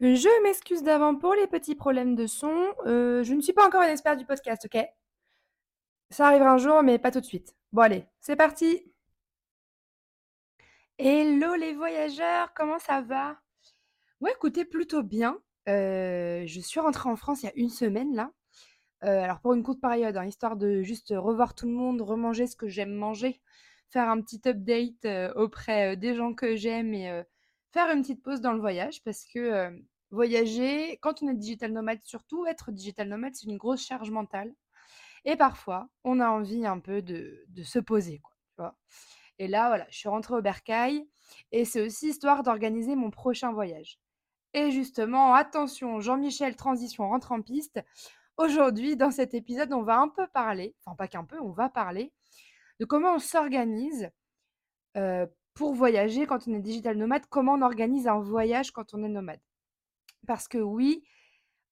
Je m'excuse d'avant pour les petits problèmes de son. Heu, je ne suis pas encore une experte du podcast, OK? Ça arrivera un jour, mais pas tout de suite. Bon allez, c'est parti! Hello les voyageurs, comment ça va? Ouais, écoutez, plutôt bien. Heu, je suis rentrée en France il y a une semaine là. Heu, alors pour une courte période, hein, histoire de juste revoir tout le monde, remanger ce que j'aime manger, faire un petit update, auprès, des gens que j'aime et faire une petite pause dans le voyage parce que, voyager, quand on est digital nomade surtout, être digital nomade, c'est une grosse charge mentale et parfois, on a envie un peu de de se poser quoi, tu vois? Et là, voilà, je suis rentrée au bercail et c'est aussi histoire d'organiser mon prochain voyage. Et justement, attention, Jean-Michel transition rentre en piste. Aujourd'hui, dans cet épisode, on va un peu parler, enfin pas qu'un peu, on va parler de comment on s'organise, heu, pour voyager quand on est digital nomade, comment on organise un voyage quand on est nomade? Parce que oui,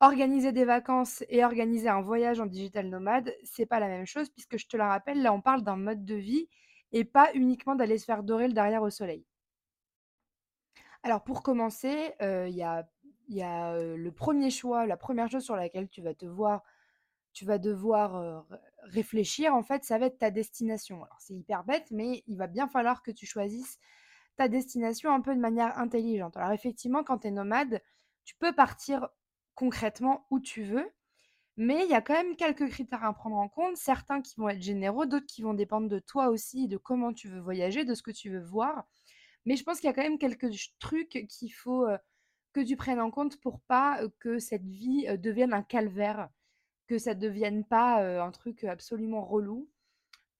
organiser des vacances et organiser un voyage en digital nomade, c'est pas la même chose puisque je te le rappelle, là, on parle d'un mode de vie et pas uniquement d'aller se faire dorer le derrière au soleil. Alors pour commencer, heu, il y a heu, le premier choix, la première chose sur laquelle tu vas te voir tu vas devoir, ré réfléchir en fait, ça va être ta destination. Alors c'est hyper bête, mais il va bien falloir que tu choisisses ta destination un peu de manière intelligente. Alors effectivement, quand tu es nomade, tu peux partir concrètement où tu veux, mais il y a quand même quelques critères à prendre en compte, certains qui vont être généraux, d'autres qui vont dépendre de toi aussi, de comment tu veux voyager, de ce que tu veux voir. Mais je pense qu'il y a quand même quelques trucs qu'il faut, heu, que tu prennes en compte pour pas, heu, que cette vie, heu, devienne un calvaire, que ça devienne pas, un truc absolument relou.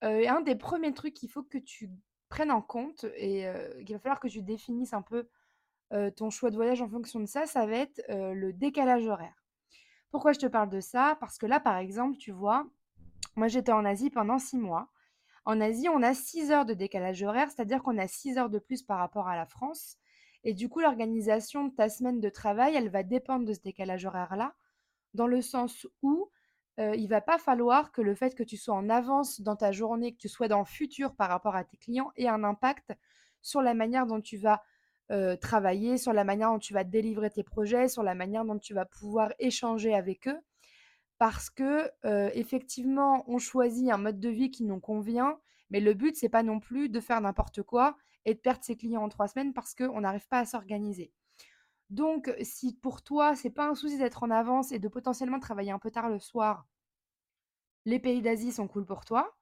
Un des premiers trucs qu'il faut que tu prennes en compte et qu'il va falloir que tu définisses un peu, ton choix de voyage en fonction de ça, ça va être, le décalage horaire. Pourquoi je te parle de ça? Parce que là, par exemple, tu vois, moi j'étais en Asie pendant 6 mois. En Asie, on a 6 heures de décalage horaire, c'est-à-dire qu'on a 6 heures de plus par rapport à la France et du coup, l'organisation de ta semaine de travail, elle va dépendre de ce décalage horaire-là, dans le sens où, heu, il va pas falloir que le fait que tu sois en avance dans ta journée, que tu sois dans le futur par rapport à tes clients ait un impact sur la manière dont tu vas, travailler, sur la manière dont tu vas délivrer tes projets, sur la manière dont tu vas pouvoir échanger avec eux. Parce que, effectivement, on choisit un mode de vie qui nous convient, mais le but, c'est pas non plus de faire n'importe quoi et de perdre ses clients en 3 semaines parce qu'on n'arrive pas à s'organiser. Donc si pour toi, c'est pas un souci d'être en avance et de potentiellement travailler un peu tard le soir les pays d'Asie sont cool pour toi.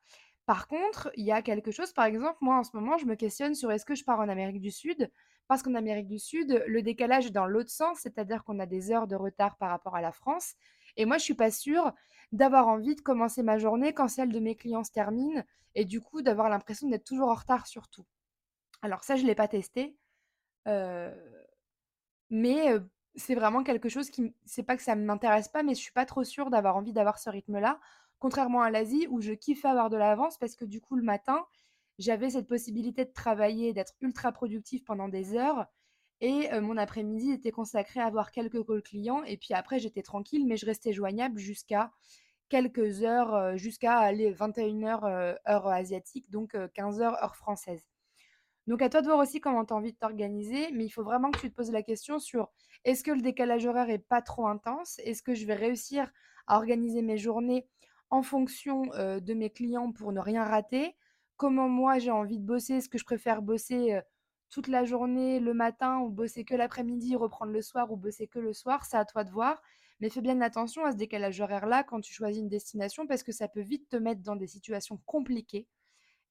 Par contre, il y a quelque chose, par exemple, moi en ce moment, je me questionne sur est-ce que je pars en Amérique du Sud? Parce qu'en Amérique du Sud, le décalage est dans l'autre sens, c'est-à-dire qu'on a des heures de retard par rapport à la France et moi je suis pas sûre d'avoir envie de commencer ma journée quand celle de mes clients se termine et du coup d'avoir l'impression d'être toujours en retard sur tout. Alors ça, je l'ai pas testé, heu, mais c'est vraiment quelque chose qui c'est pas que ça m'intéresse pas, mais je suis pas trop sûre d'avoir envie d'avoir ce rythme-là. Contrairement à l'Asie où je kiffe avoir de l'avance parce que du coup le matin, j'avais cette possibilité de travailler, d'être ultra productive pendant des heures et mon après-midi était consacré à avoir quelques calls clients et puis après j'étais tranquille, mais je restais joignable jusqu'à quelques heures, heu, jusqu'à aller 21:00, heu, heure asiatique, donc heu, 15:00 heure française. Donc à toi de voir aussi comment tu as envie de t'organiser, mais il faut vraiment que tu te poses la question sur: «Est-ce que le décalage horaire est pas trop intense? Est-ce que je vais réussir à organiser mes journées en fonction, de mes clients pour ne rien rater? Comment moi j'ai envie de bosser? Est-ce que je préfère bosser, toute la journée, le matin ou bosser que l'après-midi, reprendre le soir ou bosser que le soir?» c'est à toi de voir, mais fais bien attention à ce décalage horaire-là quand tu choisis une destination parce que ça peut vite te mettre dans des situations compliquées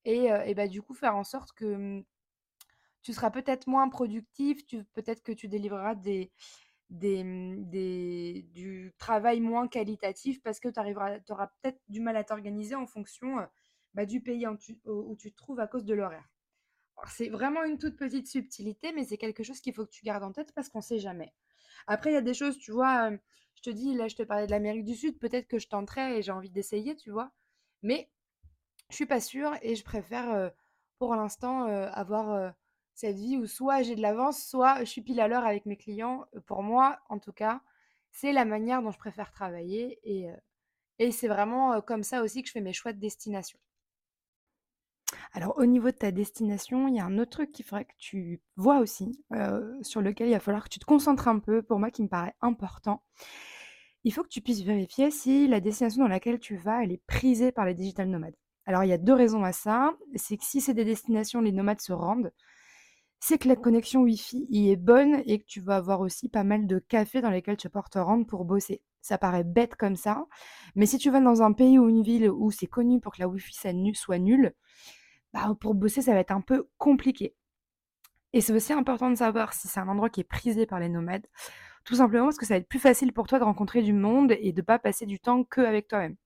et et bah, du coup faire en sorte que, mmh, tu seras peut-être moins productif, peut-être que tu délivreras des des, mmh, des du travail moins qualitatif parce que tu auras peut-être du mal à t'organiser en fonction, bah, du pays où tu te trouves à cause de l'horaire. C'est vraiment une toute petite subtilité, mais c'est quelque chose qu'il faut que tu gardes en tête parce qu'on sait jamais. Après il y a des choses, tu vois, je te dis là, je te parlais de l'Amérique du Sud, peut-être que je tenterai et j'ai envie d'essayer, tu vois? Mais je suis pas sûre et je préfère, pour l'instant, avoir, cette vie où soit j'ai de l'avance, soit je suis pile à l'heure avec mes clients. Heu, pour moi, en tout cas, c'est la manière dont je préfère travailler et heu et c'est vraiment, comme ça aussi que je fais mes choix de destination. Alors au niveau de ta destination, il y a un autre truc qu'il faudrait que tu vois aussi, sur lequel il va falloir que tu te concentres un peu, pour moi qui me paraît important. Il faut que tu puisses vérifier si la destination dans laquelle tu vas, elle est prisée par les digital nomades. Alors il y a 2 raisons à ça, c'est que si c'est des destinations les nomades se rendent, c'est que la connexion Wi-Fi y est bonne et que tu vas avoir aussi pas mal de cafés dans lesquels tu vas pouvoir te rendre pour bosser. Ça paraît bête comme ça, mais si tu vas dans un pays ou une ville où c'est connu pour que la Wi-Fi soit nulle, bah, pour bosser, ça va être un peu compliqué. Et c'est aussi important de savoir si c'est un endroit qui est prisé par les nomades, tout simplement parce que ça va être plus facile pour toi de rencontrer du monde et de pas passer du temps qu'avec toi-même.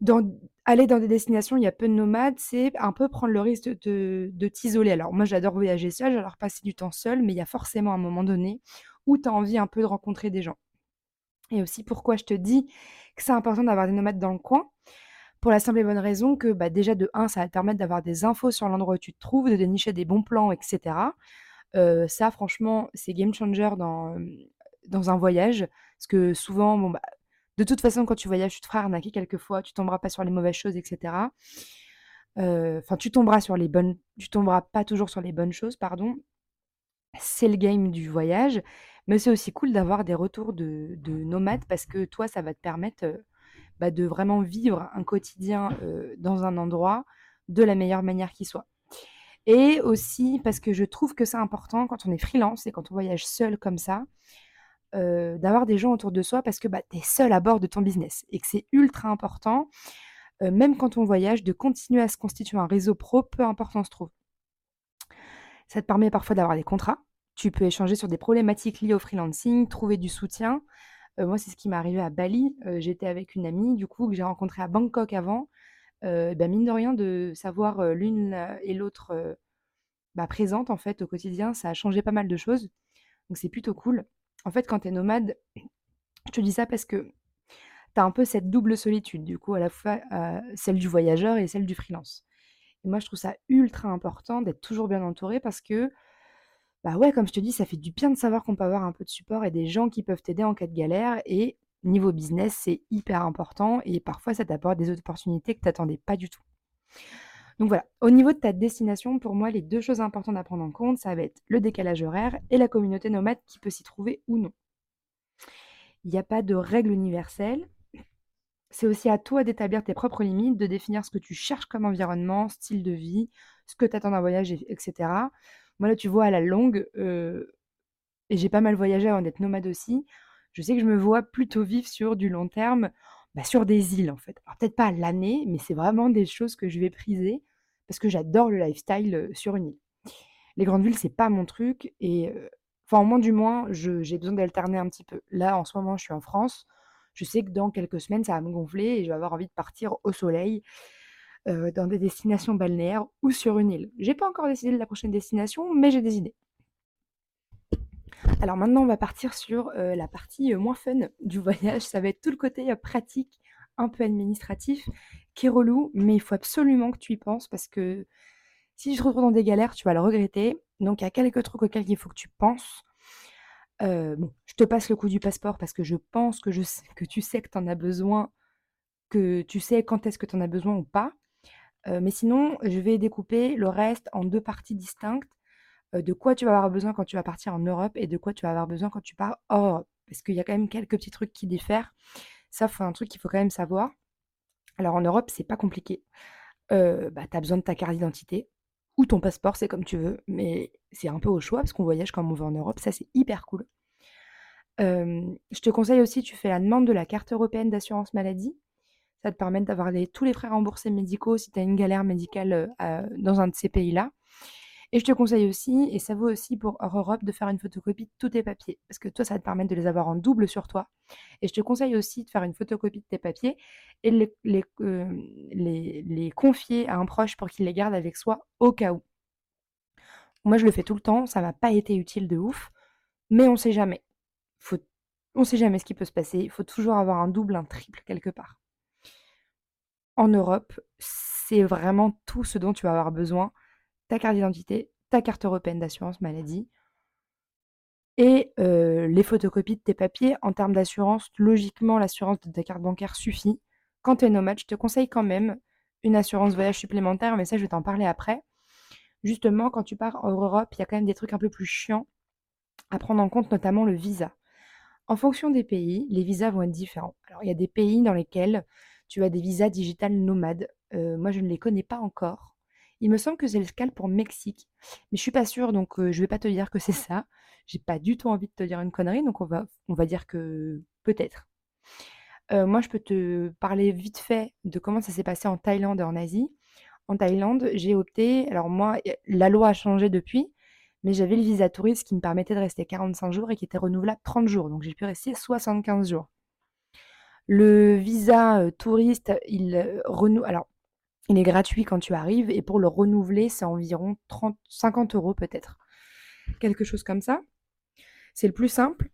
Dans aller dans des destinations où il y a peu de nomades, c'est un peu prendre le risque de de t'isoler. Alors moi, j'adore voyager seule, j'adore passer du temps seule, mais il y a forcément un moment donné où tu as envie un peu de rencontrer des gens. Et aussi pourquoi je te dis que c'est important d'avoir des nomades dans le coin, pour la simple et bonne raison que, bah, déjà de 1, ça va te permettre d'avoir des infos sur l'endroit où tu te trouves, de dénicher des bons plans et cetera. Heu, ça franchement, c'est game changer dans, dans un voyage. Parce que souvent, bon, bah, de toute façon, quand tu voyages, tu te feras arnaquer quelquefois, tu tomberas pas sur les mauvaises choses et cetera. Heu, enfin, tu tomberas sur les bonnes tu tomberas pas toujours sur les bonnes choses, pardon. C'est le game du voyage, mais c'est aussi cool d'avoir des retours de de nomades parce que toi, ça va te permettre, heu, bah, de vraiment vivre un quotidien, heu, dans un endroit de la meilleure manière qui soit. Et aussi parce que je trouve que c'est important quand on est freelance et quand on voyage seul comme ça, d'avoir des gens autour de soi parce que, bah, tu es seul à bord de ton business et que c'est ultra important, même quand on voyage, de continuer à se constituer un réseau pro, peu importe où on se trouve. Ça te permet parfois d'avoir des contrats. Tu peux échanger sur des problématiques liées au freelancing, trouver du soutien. Moi, c'est ce qui m'est arrivé à Bali. J'étais avec une amie, du coup, que j'ai rencontrée à Bangkok avant. Bah, mine de rien, de savoir, l'une, et l'autre, bah, présentes, en fait, au quotidien, ça a changé pas mal de choses. Donc c'est plutôt cool. En fait, quand tu es nomade, je te dis ça parce que tu as un peu cette double solitude, du coup, à la fois, heu, celle du voyageur et celle du freelance. Et moi, je trouve ça ultra important d'être toujours bien entouré parce que, bah, ouais, comme je te dis, ça fait du bien de savoir qu'on peut avoir un peu de support et des gens qui peuvent t'aider en cas de galère et niveau business, c'est hyper important et parfois ça t'apporte des opportunités que tu attendais pas du tout. Donc voilà, au niveau de ta destination, pour moi, les 2 choses importantes à prendre en compte, ça va être le décalage horaire et la communauté nomade qui peut s'y trouver ou non. Il y a pas de règle universelle. C'est aussi à toi d'établir tes propres limites, de définir ce que tu cherches comme environnement, style de vie, ce que tu attends d'un voyage et etc. Moi, là, tu vois, à la longue, heu et j'ai pas mal voyagé avant d'être nomade aussi, je sais que je me vois plutôt vivre sur du long terme, bah, sur des îles, en fait. Alors peut-être pas l'année, mais c'est vraiment des choses que je vais priser parce que j'adore le lifestyle, sur une île. Les grandes villes, c'est pas mon truc et enfin, au moins du moins, j'ai besoin d'alterner un petit peu. Là, en ce moment, je suis en France. Je sais que dans quelques semaines, ça va me gonfler et je vais avoir envie de partir au soleil, dans des destinations balnéaires ou sur une île. J'ai pas encore décidé de la prochaine destination, mais j'ai des idées. Alors maintenant, on va partir sur, heu, la partie, heu, moins fun du voyage. Ça va être tout le côté, heu, pratique, un peu administratif, qui est relou, mais il faut absolument que tu y penses parce que si tu te dans des galères, tu vas le regretter. Donc il y a quelques trucs auxquels il faut que tu penses. Je te passe le coup du passeport parce que je pense que je tu sais que tu en as besoin, que tu sais quand est-ce que tu en as besoin ou pas. Mais sinon, je vais découper le reste en 2 parties distinctes, de quoi tu vas avoir besoin quand tu vas partir en Europe et de quoi tu vas avoir besoin quand tu pars hors Europe. Parce qu'il y a quand même quelques petits trucs qui diffèrent. Ça, faut un truc qu'il faut quand même savoir. Alors en Europe, c'est pas compliqué. Heu, bah, tu as besoin de ta carte d'identité ou ton passeport, c'est comme tu veux, mais c'est un peu au choix parce qu'on voyage quand on va en Europe, ça c'est hyper cool. Je te conseille aussi, tu fais la demande de la carte européenne d'assurance maladie. Ça te permet d'avoir tous les frais remboursés médicaux si tu as une galère médicale, heu, à dans un de ces pays-là. Et je te conseille aussi, et ça vaut aussi pour Europe, de faire une photocopie de tous tes papiers. Parce que toi, ça va te permettre de les avoir en double sur toi. Et je te conseille aussi de faire une photocopie de tes papiers et de les, les, euh, confier à un proche pour qu'il les garde avec soi au cas où. Moi, je le fais tout le temps, ça m'a pas été utile de ouf, mais on sait jamais. Faut, on sait jamais ce qui peut se passer. Il faut toujours avoir un double, un triple quelque part. En Europe, c'est vraiment tout ce dont tu vas avoir besoin ta carte d'identité, ta carte européenne d'assurance maladie et les photocopies de tes papiers. En termes d'assurance, logiquement, l'assurance de ta carte bancaire suffit. Quand tu es nomade, je te conseille quand même une assurance voyage supplémentaire, mais ça, je vais t'en parler après. Justement, quand tu pars hors Europe, il y a quand même des trucs un peu plus chiants à prendre en compte, notamment le visa. En fonction des pays, les visas vont être différents. Alors, il y a des pays dans lesquels tu as des visas digital nomades. Moi, je ne les connais pas encore. Il me semble que c'est le cas pour Mexique, mais je suis pas sûre, donc euh, je vais pas te dire que c'est ça. J'ai pas du tout envie de te dire une connerie, donc on va, on va dire que peut-être. Euh, moi, je peux te parler vite fait de comment ça s'est passé en Thaïlande et en Asie. En Thaïlande, j'ai opté, alors moi, la loi a changé depuis, mais j'avais le visa touriste qui me permettait de rester 45 jours et qui était renouvelable 30 jours, donc j'ai pu rester 75 jours. Le visa touriste, il renoue, alors il est gratuit quand tu arrives et pour le renouveler, c'est environ 30, 50 euros peut-être, quelque chose comme ça. C'est le plus simple.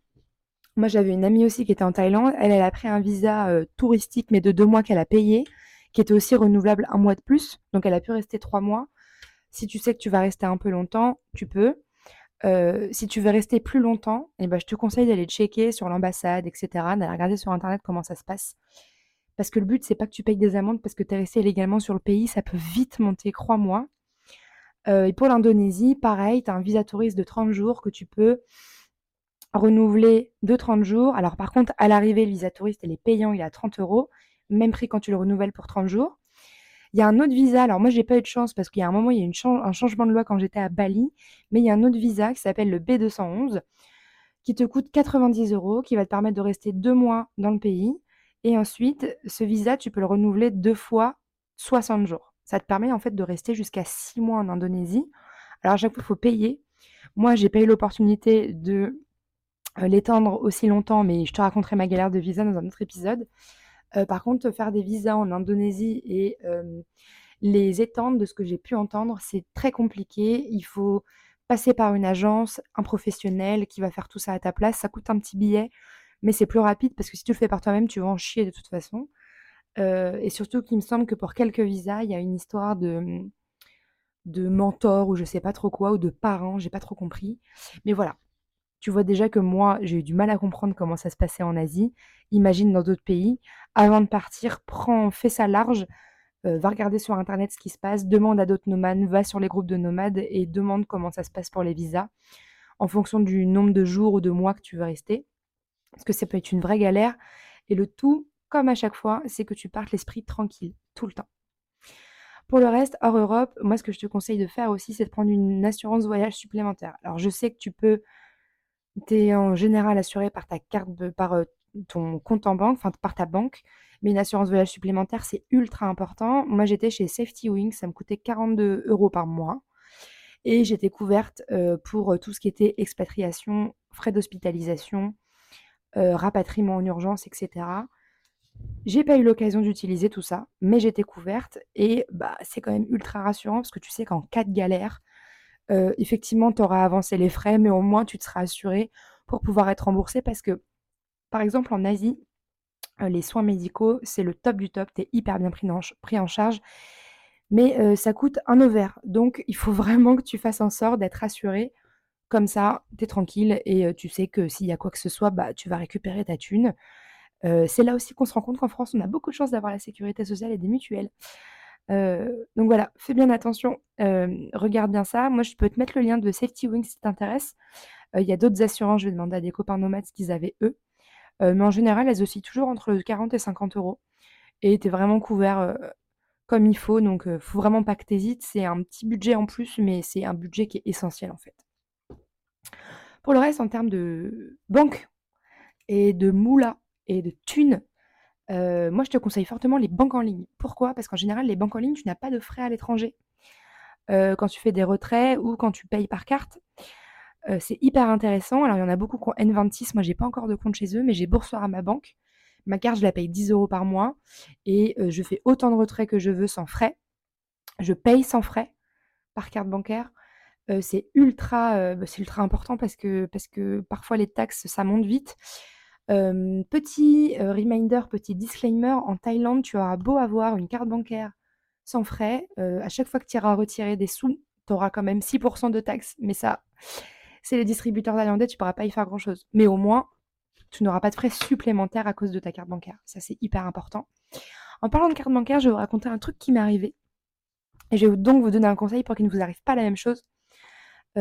Moi, j'avais une amie aussi qui était en Thaïlande. Elle, a pris un visa euh, touristique, mais de deux mois qu'elle a payé, qui était aussi renouvelable un mois de plus. Donc, elle a pu rester trois mois. Si tu sais que tu vas rester un peu longtemps, tu peux. Euh, si tu veux rester plus longtemps, eh ben, je te conseille d'aller checker sur l'ambassade, etc., d'aller regarder sur Internet comment ça se passe. Parce que le but, c'est pas que tu payes des amendes parce que tu es resté illégalement sur le pays, ça peut vite monter, crois-moi. Euh, et pour l'Indonésie, pareil, tu as un visa touriste de 30 jours que tu peux renouveler de 30 jours. Alors par contre, à l'arrivée, le visa touriste, il est payant, il est à 30 euros, même prix quand tu le renouvelles pour 30 jours. Il y a un autre visa, alors moi j'ai pas eu de chance parce qu'il y a un moment, il y a une un changement de loi quand j'étais à Bali, mais il y a un autre visa qui s'appelle le B211 qui te coûte 90 euros, qui va te permettre de rester deux mois dans le pays. Et ensuite, ce visa, tu peux le renouveler deux fois 60 jours. Ça te permet en fait de rester jusqu'à six mois en Indonésie. Alors à chaque fois, il faut payer. Moi, j'ai pas eu l'opportunité de euh, l'étendre aussi longtemps, mais je te raconterai ma galère de visa dans un autre épisode. Euh, par contre, faire des visas en Indonésie et les étendre, de ce que j'ai pu entendre, c'est très compliqué. Il faut passer par une agence, un professionnel qui va faire tout ça à ta place. Ça coûte un petit billet, mais c'est plus rapide parce que si tu le fais par toi-même, tu vas en chier de toute façon. et surtout qu'il me semble que pour quelques visas, il y a une histoire de, de mentor ou je sais pas trop quoi, ou de parents, j'ai pas trop compris. Mais voilà, tu vois déjà que moi, j'ai eu du mal à comprendre comment ça se passait en Asie. Imagine dans d'autres pays. Avant de partir, prends, fais ça large, euh, va regarder sur Internet ce qui se passe, demande à d'autres nomades, va sur les groupes de nomades et demande comment ça se passe pour les visas, en fonction du nombre de jours ou de mois que tu veux rester. Parce que ça peut être une vraie galère. Et le tout, comme à chaque fois, c'est que tu partes l'esprit tranquille, tout le temps. Pour le reste, hors Europe, moi, ce que je te conseille de faire aussi, c'est de prendre une assurance voyage supplémentaire. Alors, je sais que tu peux tu es en général assuré par ta carte par, ton compte en banque, enfin par ta banque, mais une assurance voyage supplémentaire, c'est ultra important. Moi, j'étais chez Safety Wings, ça me coûtait 42 euros par mois et j'étais couverte, pour, tout ce qui était expatriation, frais d'hospitalisation, rapatriement en urgence etc. J'ai pas eu l'occasion d'utiliser tout ça, mais j'étais couverte et bah, c'est quand même ultra rassurant parce que tu sais qu'en cas de galère, effectivement, tu auras avancé les frais, mais au moins tu te seras assuré pour pouvoir être remboursé parce que, par exemple, en Asie, les soins médicaux, c'est le top du top, tu es hyper bien pris en, pris en charge, mais ça coûte un ovaire. Donc, il faut vraiment que tu fasses en sorte d'être assuré. Comme ça, tu es tranquille et tu sais que s'il y a quoi que ce soit, bah, tu vas récupérer ta thune. c'est là aussi qu'on se rend compte qu'en France, on a beaucoup de chance d'avoir la sécurité sociale et des mutuelles donc voilà, fais bien attention, regarde bien ça. Moi, je peux te mettre le lien de Safety Wings si t'intéresse. il y a d'autres assurances, je vais demander à des copains nomades ce qu'ils avaient eux. mais en général, elles oscillent toujours entre 40 et 50 euros et tu es vraiment couvert, comme il faut, donc faut vraiment pas que tu hésites. C'est un petit budget en plus, mais c'est un budget qui est essentiel, en fait. Pour le reste, en termes de banque et de moula et de thunes moi, je te conseille fortement les banques en ligne. Pourquoi? Parce qu'en général, les banques en ligne, tu n'as pas de frais à l'étranger. quand tu fais des retraits ou quand tu payes par carte. c'est hyper intéressant. Alors, il y en a beaucoup qui ont N26. Moi, j'ai pas encore de compte chez eux, mais j'ai Boursorama à ma banque. Ma carte, je la paye 10 euros par mois et je fais autant de retraits que je veux sans frais. Je paye sans frais par carte bancaire. C'est ultra, bah, ultra important parce que parce que parfois les taxes, ça monte vite petit, reminder, petit disclaimer, en Thaïlande, tu auras beau avoir une carte bancaire sans frais, à chaque fois que tu iras retirer des sous, tu auras quand même 6 de taxes, mais ça, c'est les distributeurs thaïlandais, tu pourras pas y faire grand-chose. Mais au moins, tu n'auras pas de frais supplémentaires à cause de ta carte bancaire. Ça, c'est hyper important. En parlant de carte bancaire, je vais vous raconter un truc qui m'est arrivé. Et je vais donc vous donner un conseil pour qu'il ne vous arrive pas la même chose.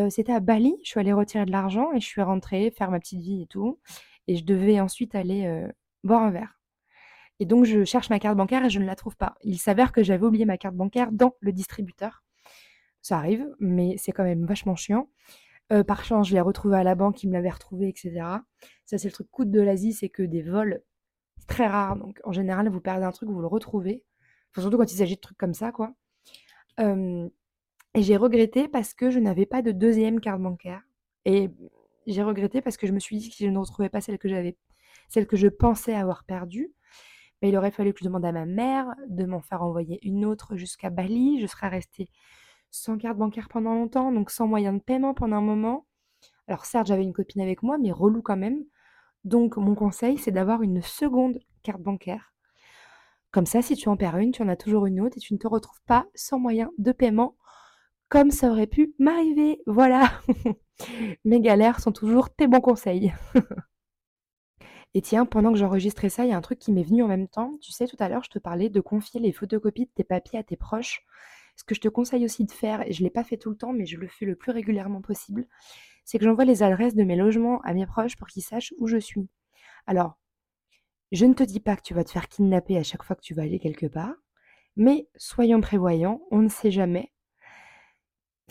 C'était à Bali, je suis allée retirer de l'argent et je suis rentrée faire ma petite vie et tout. Et je devais ensuite aller boire un verre. Et donc je cherche ma carte bancaire et je ne la trouve pas. Il s'avère que j'avais oublié ma carte bancaire dans le distributeur. Ça arrive, mais c'est quand même vachement chiant. Par chance, je l'ai retrouvée à la banque, ils me l'avaient retrouvée, etc. Ça, c'est le truc coûte de l'Asie, c'est que des vols, c'est très rare. Donc en général, vous perdez un truc, vous le retrouvez. surtout quand il s'agit de trucs comme ça, quoi. Et j'ai regretté parce que je n'avais pas de deuxième carte bancaire. Et j'ai regretté parce que je me suis dit que si je ne retrouvais pas celle que j'avais, celle que je pensais avoir perdue, il aurait fallu que je demande à ma mère de m'en faire envoyer une autre jusqu'à Bali. Je serais restée sans carte bancaire pendant longtemps, donc sans moyen de paiement pendant un moment. Alors certes, j'avais une copine avec moi, mais relou quand même. Donc mon conseil, c'est d'avoir une seconde carte bancaire. Comme ça, si tu en perds une, tu en as toujours une autre et tu ne te retrouves pas sans moyen de paiement comme ça aurait pu m'arriver. Voilà. Mes galères sont toujours tes bons conseils. Et tiens, pendant que j'enregistrais ça, il y a un truc qui m'est venu en même temps. Tu sais, tout à l'heure, je te parlais de confier les photocopies de tes papiers à tes proches. Ce que je te conseille aussi de faire, et je ne l'ai pas fait tout le temps, mais je le fais le plus régulièrement possible, c'est que j'envoie les adresses de mes logements à mes proches pour qu'ils sachent où je suis. Alors, je ne te dis pas que tu vas te faire kidnapper à chaque fois que tu vas aller quelque part, mais soyons prévoyants, on ne sait jamais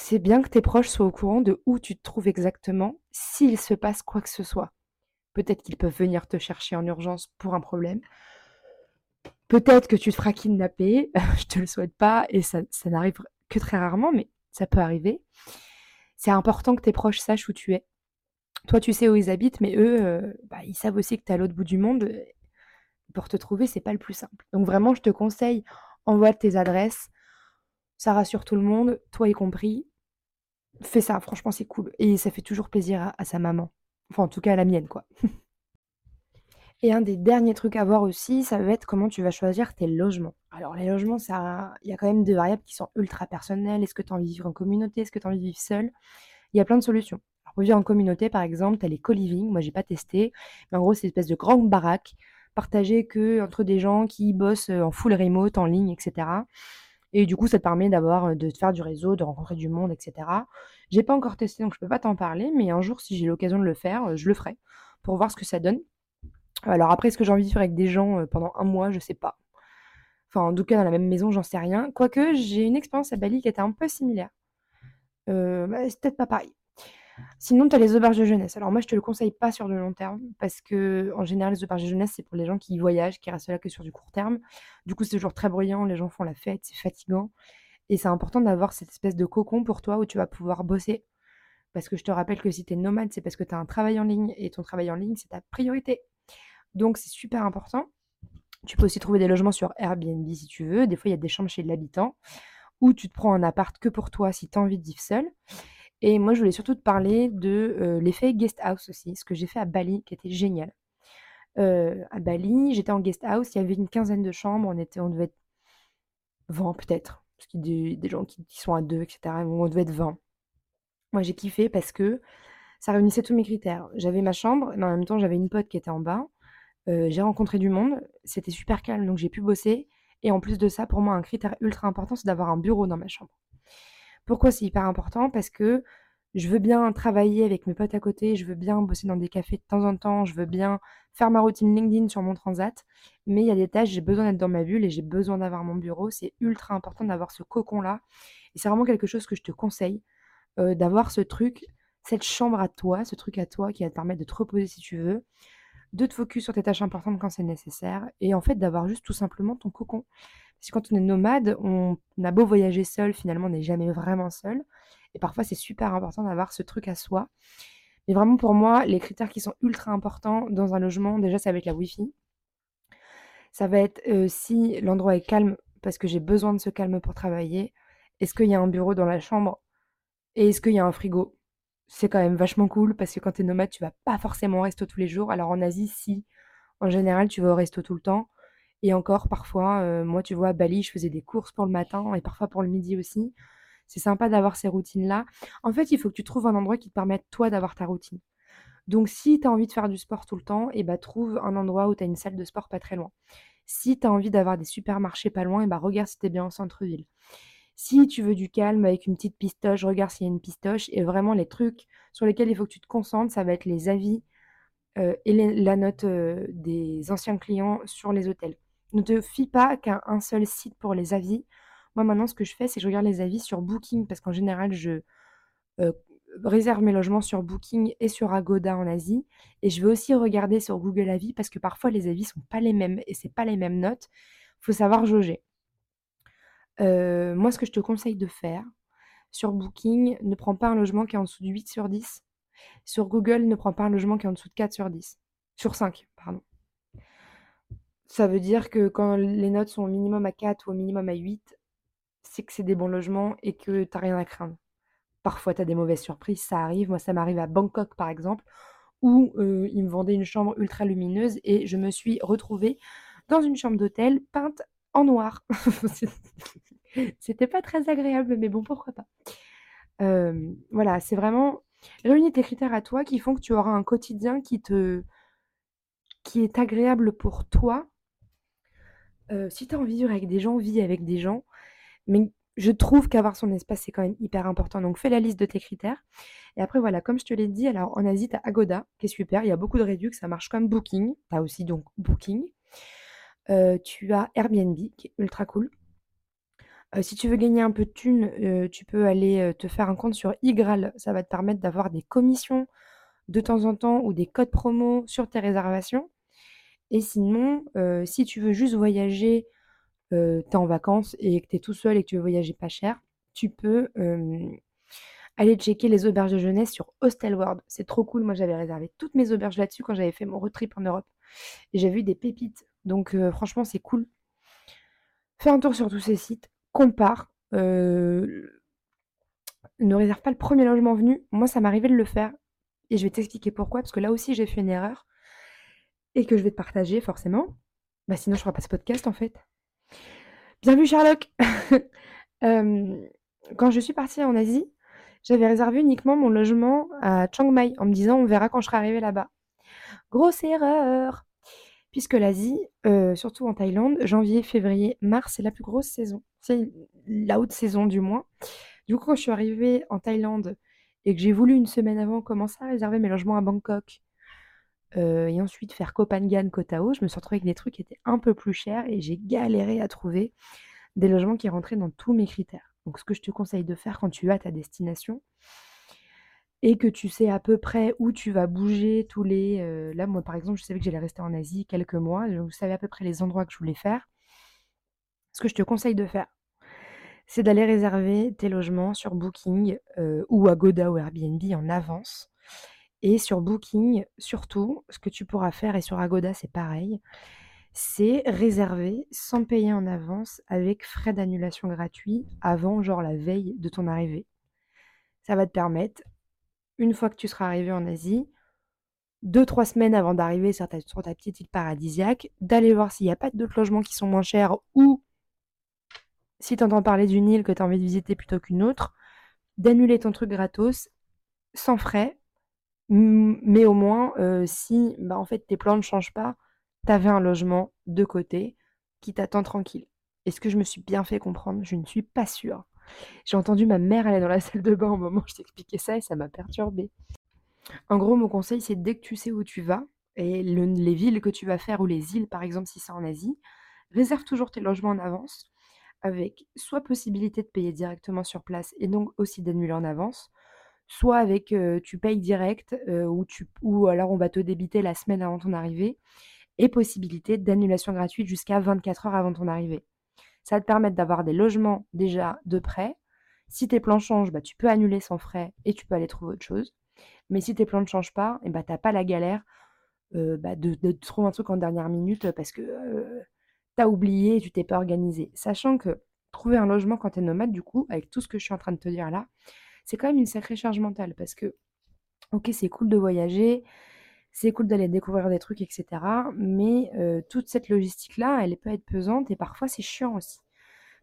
c'est bien que tes proches soient au courant de où tu te trouves exactement s'il se passe quoi que ce soit. Peut-être qu'ils peuvent venir te chercher en urgence pour un problème. Peut-être que tu te feras kidnapper. Je te le souhaite pas et ça, n'arrive que très rarement, mais ça peut arriver. C'est important que tes proches sachent où tu es. Toi, tu sais où ils habitent, mais eux, euh, bah, ils savent aussi que tu es à l'autre bout du monde. Pour te trouver, c'est pas le plus simple. Donc vraiment, je te conseille, envoie tes adresses, ça rassure tout le monde, toi y compris. Fais ça, franchement, c'est cool. Et ça fait toujours plaisir à, sa maman. Enfin, en tout cas, à la mienne, quoi. Et un des derniers trucs à voir aussi, ça va être comment tu vas choisir tes logements. Alors, les logements, il y a quand même des variables qui sont ultra personnelles. Est-ce que tu as envie de vivre en communauté? Est-ce que tu as envie de vivre seul Il y a plein de solutions. pour vivre en communauté, par exemple, tu as les co-living. Moi, j'ai pas testé. Mais en gros, c'est une espèce de grande baraque partagée que entre des gens qui bossent en full remote, en ligne, etc. Et du coup, ça te permet d'avoir, de faire du réseau, de rencontrer du monde, etc. J'ai pas encore testé, donc je peux pas t'en parler, mais un jour, si j'ai l'occasion de le faire, je le ferai pour voir ce que ça donne. Alors après, est-ce que j'ai envie de vivre avec des gens pendant un mois? Je sais pas. Enfin, en tout cas, dans la même maison, j'en sais rien. Quoique, j'ai une expérience à Bali qui était un peu similaire. Bah, c'est peut-être pas pareil. Sinon, tu as les auberges de jeunesse. Alors moi, je te le conseille pas sur le long terme parce que en général, les auberges de jeunesse, c'est pour les gens qui voyagent, qui restent là que sur du court terme. Du coup, c'est toujours très bruyant, les gens font la fête, c'est fatigant. Et c'est important d'avoir cette espèce de cocon pour toi où tu vas pouvoir bosser. Parce que je te rappelle que si tu es nomade, c'est parce que tu as un travail en ligne et ton travail en ligne, c'est ta priorité. Donc, c'est super important. Tu peux aussi trouver des logements sur Airbnb si tu veux. Des fois, il y a des chambres chez l'habitant. Ou tu te prends un appart que pour toi si tu as envie de vivre seul. Et moi, je voulais surtout te parler de l'effet guest house aussi, ce que j'ai fait à Bali, qui était génial. à Bali, j'étais en guest house, il y avait une quinzaine de chambres, on, était, on devait être 20 peut-être, parce qu'il y a des, gens qui, sont à deux, etc. On devait être 20. Moi, j'ai kiffé parce que ça réunissait tous mes critères. J'avais ma chambre, mais en même temps, j'avais une pote qui était en bas. j'ai rencontré du monde, c'était super calme, donc j'ai pu bosser. Et en plus de ça, pour moi, un critère ultra important, c'est d'avoir un bureau dans ma chambre. Pourquoi c'est hyper important? Parce que je veux bien travailler avec mes potes à côté, je veux bien bosser dans des cafés de temps en temps, je veux bien faire ma routine LinkedIn sur mon transat, mais il y a des tâches, j'ai besoin d'être dans ma bulle et j'ai besoin d'avoir mon bureau. C'est ultra important d'avoir ce cocon-là. Et c'est vraiment quelque chose que je te conseille, d'avoir ce truc, cette chambre à toi, ce truc à toi qui va te permettre de te reposer si tu veux, de te focus sur tes tâches importantes quand c'est nécessaire, et en fait d'avoir juste tout simplement ton cocon. Parce quand on est nomade, on, a beau voyager seul, finalement, on n'est jamais vraiment seul. Et parfois, c'est super important d'avoir ce truc à soi. Mais vraiment, pour moi, les critères qui sont ultra importants dans un logement, déjà, ça va être la Wi-Fi. Ça va être euh, si l'endroit est calme, parce que j'ai besoin de ce calme pour travailler. Est-ce qu'il y a un bureau dans la chambre Et est-ce qu'il y a un frigo? C'est quand même vachement cool, parce que quand tu es nomade, tu vas pas forcément au resto tous les jours. Alors en Asie, si, en général, tu vas au resto tout le temps. Et encore, parfois, moi, tu vois, à Bali, je faisais des courses pour le matin et parfois pour le midi aussi. C'est sympa d'avoir ces routines-là. En fait, il faut que tu trouves un endroit qui te permette, toi, d'avoir ta routine. Donc, si tu as envie de faire du sport tout le temps, eh bah, trouve un endroit où tu as une salle de sport pas très loin. Si tu as envie d'avoir des supermarchés pas loin, et bah regarde si tu es bien en centre-ville. Si tu veux du calme avec une petite pistoche, regarde s'il y a une pistoche. Et vraiment, les trucs sur lesquels il faut que tu te concentres, ça va être les avis euh, et la note euh, des anciens clients sur les hôtels. Ne te fie pas qu'à un seul site pour les avis. Moi, maintenant, ce que je fais, c'est que je regarde les avis sur Booking parce qu'en général, je euh, réserve mes logements sur Booking et sur Agoda en Asie. Et je vais aussi regarder sur Google Avis parce que parfois, les avis sont pas les mêmes et c'est pas les mêmes notes. Il faut savoir jauger. moi, ce que je te conseille de faire sur Booking, ne prends pas un logement qui est en dessous de 8 sur 10. Sur Google, ne prends pas un logement qui est en dessous de 4 sur 10. Sur 5, pardon. Ça veut dire que quand les notes sont au minimum à 4 ou au minimum à 8, c'est que c'est des bons logements et que tu n'as rien à craindre. Parfois, tu as des mauvaises surprises, ça arrive. Moi, ça m'arrive à Bangkok, par exemple, où ils me vendaient une chambre ultra lumineuse et je me suis retrouvée dans une chambre d'hôtel peinte en noir. C'était pas très agréable, mais bon, pourquoi pas. Voilà, c'est vraiment Réunis tes critères à toi qui font que tu auras un quotidien qui te qui est agréable pour toi. Euh, si tu as envie de vivre avec des gens, vis avec des gens. Mais je trouve qu'avoir son espace, c'est quand même hyper important. Donc fais la liste de tes critères. Et après, voilà, comme je te l'ai dit, alors en Asie, tu as Agoda, qui est super. Il y a beaucoup de réductions, ça marche comme Booking. Tu as aussi donc Booking. Euh, tu as Airbnb, qui est ultra cool si tu veux gagner un peu de thunes, tu peux aller, te faire un compte sur Igral. Ça va te permettre d'avoir des commissions de temps en temps ou des codes promo sur tes réservations et sinon, si tu veux juste voyager, tu es en vacances et que tu es tout seul et que tu veux voyager pas cher, tu peux, aller checker les auberges de jeunesse sur Hostelworld. C'est trop cool. Moi, j'avais réservé toutes mes auberges là-dessus quand j'avais fait mon road trip en Europe et j'ai vu des pépites. Donc franchement, c'est cool. Fais un tour sur tous ces sites compare. ne réserve pas le premier logement venu. Moi, ça m'arrivait de le faire. Et je vais t'expliquer pourquoi. Parce que là aussi, j'ai fait une erreur. Et que je vais te partager, forcément. Bah, sinon, je ne ferai pas ce podcast, en fait. Bien vu, Sherlock Quand je suis partie en Asie, j'avais réservé uniquement mon logement à Chiang Mai en me disant on verra quand je serai arrivée là-bas. Grosse erreur Puisque l'Asie, surtout en Thaïlande, janvier, février, mars, c'est la plus grosse saison c'est la haute saison du moins. Du coup, quand je suis arrivée en Thaïlande et que j'ai voulu une semaine avant commencer à réserver mes logements à Bangkok euh, et ensuite faire Koh Phangan, Koh Tao, je me suis retrouvée avec des trucs qui étaient un peu plus chers et j'ai galéré à trouver des logements qui rentraient dans tous mes critères. Donc, ce que je te conseille de faire quand tu as ta destination et que tu sais à peu près où tu vas bouger tous les. Euh, là, moi, par exemple, je savais que j'allais rester en Asie quelques mois, je savais à peu près les endroits que je voulais faire. Ce que je te conseille de faire, c'est d'aller réserver tes logements sur Booking euh, ou Agoda ou Airbnb en avance. Et sur Booking, surtout, ce que tu pourras faire, et sur Agoda c'est pareil, c'est réserver sans payer en avance avec frais d'annulation gratuits avant, genre la veille de ton arrivée. Ça va te permettre, une fois que tu seras arrivé en Asie, deux, trois semaines avant d'arriver sur sur ta petite île paradisiaque, d'aller voir s'il n'y a pas d'autres logements qui sont moins chers ou si tu entends parler d'une île que tu as envie de visiter plutôt qu'une autre, d'annuler ton truc gratos, sans frais, mais au moins, euh, si bah, en fait tes plans ne changent pas, tu avais un logement de côté qui t'attend tranquille. Est-ce que je me suis bien fait comprendre Je ne suis pas sûre. J'ai entendu ma mère aller dans la salle de bain au moment où je t'expliquais ça et ça m'a perturbée. En gros, mon conseil, c'est dès que tu sais où tu vas et les villes que tu vas faire ou les îles, par exemple, si c'est en Asie, réserve toujours tes logements en avance avec soit possibilité de payer directement sur place et donc aussi d'annuler en avance, soit avec tu payes direct ou, tu, alors on va te débiter la semaine avant ton arrivée et possibilité d'annulation gratuite jusqu'à 24 heures avant ton arrivée. Ça va te permettre d'avoir des logements déjà de prêt. Si tes plans changent, bah, tu peux annuler sans frais et tu peux aller trouver autre chose. Mais si tes plans ne changent pas, et bah, tu n'as pas la galère bah, de, de, trouver un truc en dernière minute parce que t'as oublié, tu t'es pas organisé. Sachant que trouver un logement quand tu es nomade, du coup, avec tout ce que je suis en train de te dire là, c'est quand même une sacrée charge mentale parce que, ok, c'est cool de voyager, c'est cool d'aller découvrir des trucs, etc. Mais toute cette logistique-là, elle peut être pesante et parfois c'est chiant aussi.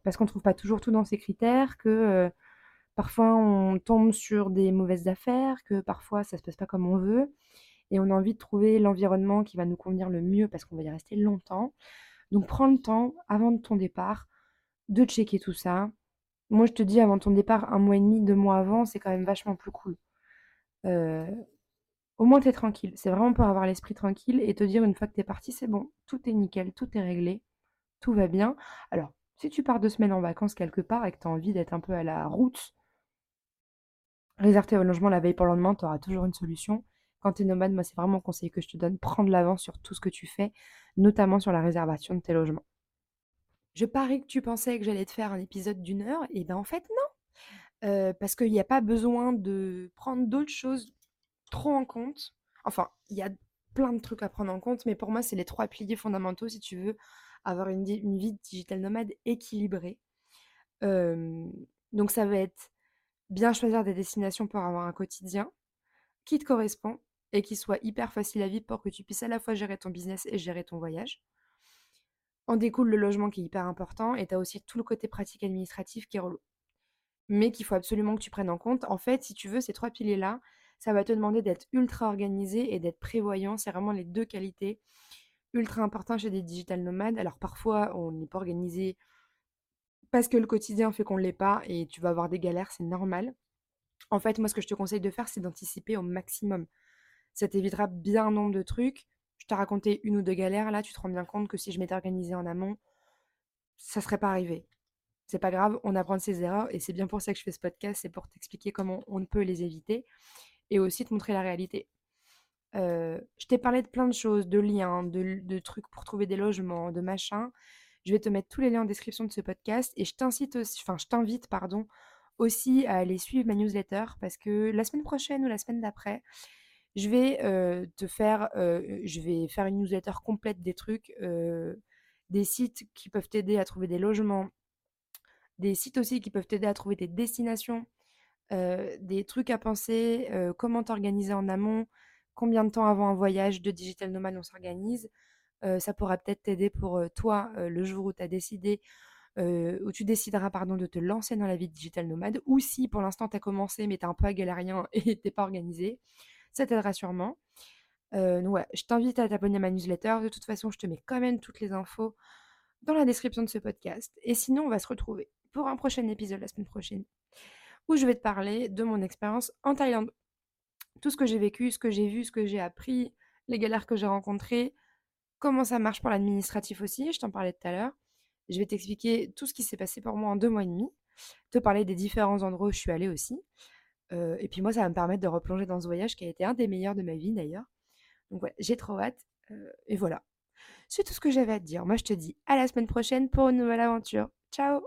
Parce qu'on ne trouve pas toujours tout dans ses critères, que parfois on tombe sur des mauvaises affaires, que parfois ça se passe pas comme on veut. Et on a envie de trouver l'environnement qui va nous convenir le mieux parce qu'on va y rester longtemps. Donc prends le temps, avant de ton départ, de checker tout ça. Moi, je te dis, avant ton départ, un mois et demi, deux mois avant, c'est quand même vachement plus cool. au moins, tu es tranquille. C'est vraiment pour avoir l'esprit tranquille et te dire, une fois que tu parti, c'est bon, tout est nickel, tout est réglé, tout va bien. Alors, si tu pars deux semaines en vacances quelque part et que tu as envie d'être un peu à la route, réserve tes logement la veille pour le lendemain, tu auras toujours une solution. Quand tu es nomade, moi, c'est vraiment un conseil que je te donne, prendre l'avance sur tout ce que tu fais, notamment sur la réservation de tes logements. Je parie que tu pensais que j'allais te faire un épisode d'une heure, et bien en fait non. Parce qu'il n'y a pas besoin de prendre d'autres choses trop en compte. Enfin, il y a plein de trucs à prendre en compte, mais pour moi, c'est les trois piliers fondamentaux si tu veux avoir une, vie digital nomade équilibrée. donc ça va être bien choisir des destinations pour avoir un quotidien qui te correspond et qui soit hyper facile à vivre pour que tu puisses à la fois gérer ton business et gérer ton voyage. En découle le logement qui est hyper important et tu as aussi tout le côté pratique administratif qui est relou. Mais qu'il faut absolument que tu prennes en compte. En fait, si tu veux, ces trois piliers-là, ça va te demander d'être ultra organisé et d'être prévoyant. C'est vraiment les deux qualités ultra importantes chez des digital nomades. Alors parfois, on n'est pas organisé parce que le quotidien fait qu'on ne l'est pas et tu vas avoir des galères, c'est normal. En fait, moi, ce que je te conseille de faire, c'est d'anticiper au maximum. Ça t'évitera bien nombre de trucs. Je t'ai raconté une ou deux galères, là, tu te rends bien compte que si je m'étais organisée en amont, ça serait pas arrivé. C'est pas grave, on apprend de ses erreurs et c'est bien pour ça que je fais ce podcast, c'est pour t'expliquer comment on peut les éviter et aussi te montrer la réalité. Euh, je t'ai parlé de plein de choses, de liens, de, de, trucs pour trouver des logements, de machins. Je vais te mettre tous les liens en description de ce podcast et je t'incite aussi, enfin je t'invite pardon, aussi à aller suivre ma newsletter parce que la semaine prochaine ou la semaine d'après, je vais te faire, je vais faire une newsletter complète des trucs, des sites qui peuvent t'aider à trouver des logements, des sites aussi qui peuvent t'aider à trouver des destinations, des trucs à penser, comment t'organiser en amont, combien de temps avant un voyage de digital nomade on s'organise. ça pourra peut-être t'aider pour toi le jour où tu as décidé où tu décideras pardon, de te lancer dans la vie digital nomade, ou si pour l'instant tu as commencé mais tu es un peu galérien et t'es pas organisé, ça t'aidera sûrement. je t'invite à t'abonner à ma newsletter. De toute façon, je te mets quand même toutes les infos dans la description de ce podcast. Et sinon, on va se retrouver pour un prochain épisode la semaine prochaine, où je vais te parler de mon expérience en Thaïlande. Tout ce que j'ai vécu, ce que j'ai vu, ce que j'ai appris, les galères que j'ai rencontrées, comment ça marche pour l'administratif aussi, je t'en parlais tout à l'heure. Je vais t'expliquer tout ce qui s'est passé pour moi en deux mois et demi, te parler des différents endroits où je suis allée aussi. Euh, et puis moi, ça va me permettre de replonger dans ce voyage qui a été un des meilleurs de ma vie d'ailleurs. Donc ouais, j'ai trop hâte. Euh, et voilà. C'est tout ce que j'avais à te dire. Moi, je te dis à la semaine prochaine pour une nouvelle aventure. Ciao